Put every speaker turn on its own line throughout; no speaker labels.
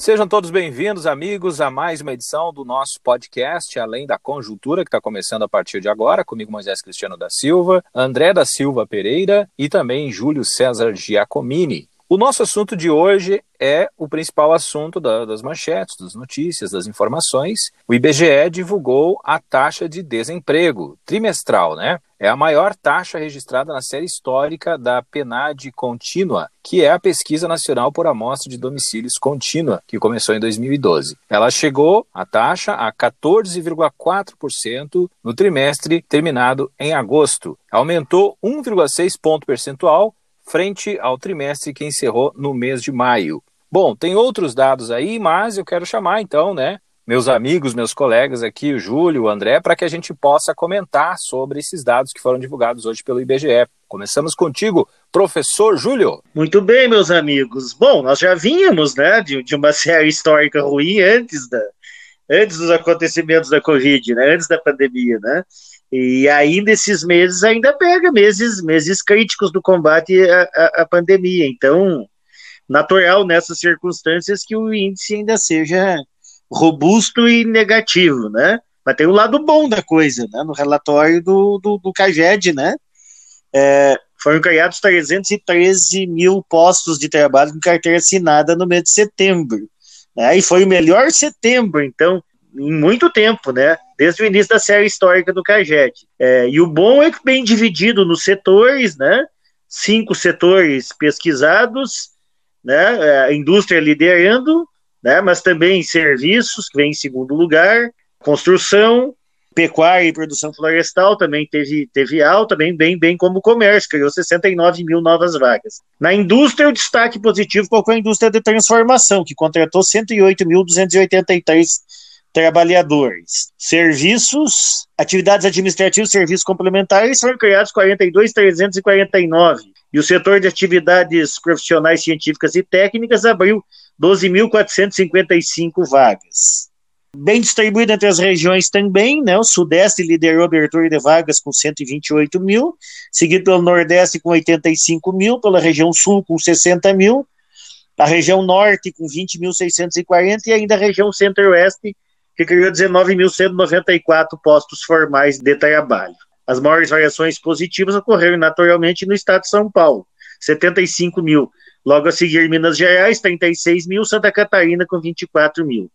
Sejam todos bem-vindos, amigos, a mais uma edição do nosso podcast Além da Conjuntura, que está começando a partir de agora, comigo Moisés Cristiano da Silva, André da Silva Pereira e também Júlio César Giacomini. O nosso assunto de hoje é o principal assunto da, das manchetes, das notícias, das informações. O IBGE divulgou a taxa de desemprego trimestral, né? É a maior taxa registrada na série histórica da PNAD contínua, que é a Pesquisa Nacional por Amostra de Domicílios Contínua, que começou em 2012. Ela chegou, a taxa, a 14,4% no trimestre terminado em agosto. Aumentou 1,6 ponto percentual frente ao trimestre que encerrou no mês de maio. Bom, tem outros dados aí, mas eu quero chamar então, né, meus amigos, meus colegas aqui, o Júlio, o André, para que a gente possa comentar sobre esses dados que foram divulgados hoje pelo IBGE. Começamos contigo, professor Júlio.
Muito bem, meus amigos. Bom, nós já vínhamos, né, de, de uma série histórica ruim antes da antes dos acontecimentos da Covid, né, antes da pandemia, né? E ainda esses meses ainda pega meses, meses críticos do combate à, à, à pandemia. Então, natural nessas circunstâncias que o índice ainda seja robusto e negativo, né? Mas tem o um lado bom da coisa, né? No relatório do, do, do CAGED, né? É, foram criados 313 mil postos de trabalho com carteira assinada no mês de setembro. Né? E foi o melhor setembro, então, em muito tempo, né? Desde o início da série histórica do CAGED. É, e o bom é que bem dividido nos setores, né? Cinco setores pesquisados, né? É, a indústria liderando, né? Mas também serviços, que vem em segundo lugar, construção, pecuária e produção florestal também teve, teve alta, bem, bem, bem como o comércio, criou 69 mil novas vagas. Na indústria, o destaque positivo colocou a indústria de transformação, que contratou 108.283 trabalhadores. Serviços, atividades administrativas serviços complementares foram criados 42.349. E o setor de atividades profissionais científicas e técnicas abriu 12.455 vagas. Bem distribuído entre as regiões também, né? O Sudeste liderou a abertura de vagas com 128 mil, seguido pelo Nordeste com 85 mil, pela região Sul com 60 mil, a região Norte com 20.640 e ainda a região Centro-Oeste que criou 19.194 postos formais de trabalho. As maiores variações positivas ocorreram naturalmente no estado de São Paulo, 75 mil. Logo a seguir, Minas Gerais, 36 mil, Santa Catarina com 24 mil.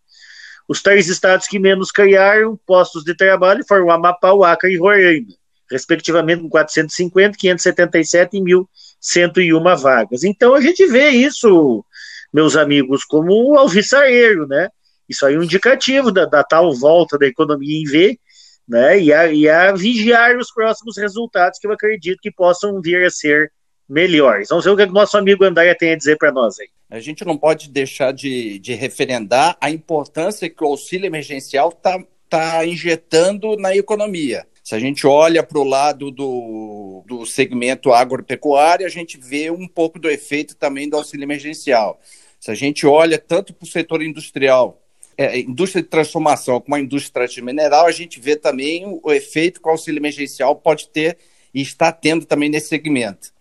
Os três estados que menos criaram postos de trabalho foram Amapá, Acre e Roraima, respectivamente com 450, 577 e 1.101 vagas. Então a gente vê isso, meus amigos, como um alvissareiro, né? Isso aí é um indicativo da, da tal volta da economia em V, né? E a, e a vigiar os próximos resultados que eu acredito que possam vir a ser melhores. Vamos ver o que o nosso amigo André tem a dizer para nós aí.
A gente não pode deixar de, de referendar a importância que o auxílio emergencial está tá injetando na economia. Se a gente olha para o lado do, do segmento agropecuário, a gente vê um pouco do efeito também do auxílio emergencial. Se a gente olha tanto para o setor industrial, é, indústria de transformação como a indústria de mineral, a gente vê também o, o efeito que o auxílio emergencial pode ter e está tendo também nesse segmento.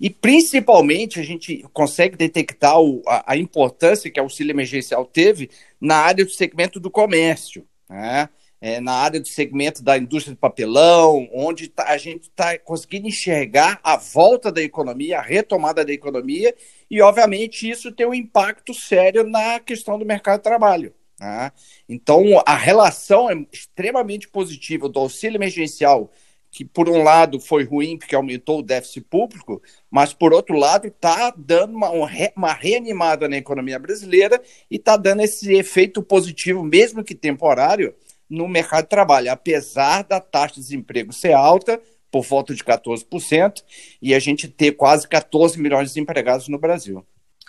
E principalmente a gente consegue detectar o, a, a, importância que o auxílio emergencial teve na área do segmento do comércio, né? é, na área do segmento da indústria de papelão, onde tá, a gente está conseguindo enxergar a volta da economia, a retomada da economia, e obviamente isso tem um impacto sério na questão do mercado de trabalho. Né? Então, a relação é extremamente positiva do auxílio emergencial, que por um lado foi ruim porque aumentou o déficit público, mas por outro lado está dando uma, uma reanimada na economia brasileira e está dando esse efeito positivo, mesmo que temporário, no mercado de trabalho, apesar da taxa de desemprego ser alta, por volta de 14%, e a gente ter quase 14 milhões de desempregados no Brasil.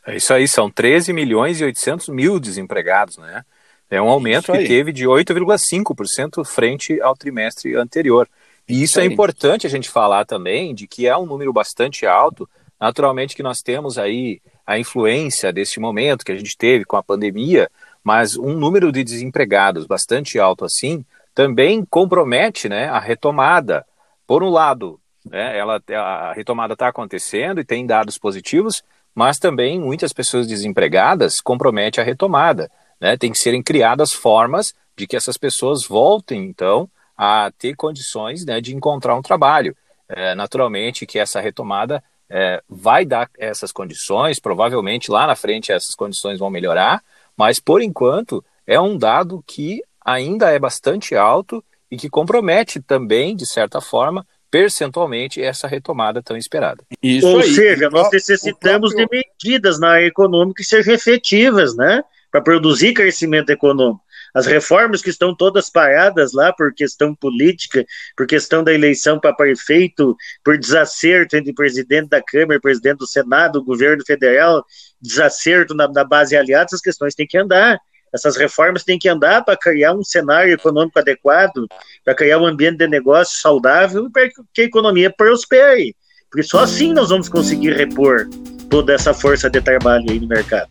É isso aí, são 13 milhões e 800 mil desempregados, né? É um aumento que teve de 8,5% frente ao trimestre anterior. E isso, isso é importante a gente falar também de que é um número bastante alto. Naturalmente que nós temos aí a influência deste momento que a gente teve com a pandemia, mas um número de desempregados bastante alto assim também compromete né, a retomada, por um lado, né? Ela, a retomada está acontecendo e tem dados positivos, mas também muitas pessoas desempregadas compromete a retomada. Né? Tem que serem criadas formas de que essas pessoas voltem, então, a ter condições né, de encontrar um trabalho. É, naturalmente que essa retomada é, vai dar essas condições, provavelmente lá na frente essas condições vão melhorar, mas por enquanto é um dado que ainda é bastante alto e que compromete também, de certa forma, percentualmente essa retomada tão esperada.
Isso Ou aí. seja, nós necessitamos próprio... de medidas na área econômica que sejam efetivas, né? Para produzir crescimento econômico. As reformas que estão todas paradas lá por questão política, por questão da eleição para prefeito, por desacerto entre presidente da Câmara, presidente do Senado, governo federal, desacerto na, na base aliada, essas questões têm que andar. Essas reformas têm que andar para criar um cenário econômico adequado, para criar um ambiente de negócio saudável para que a economia prospere. Porque só assim nós vamos conseguir repor toda essa força de trabalho aí no mercado.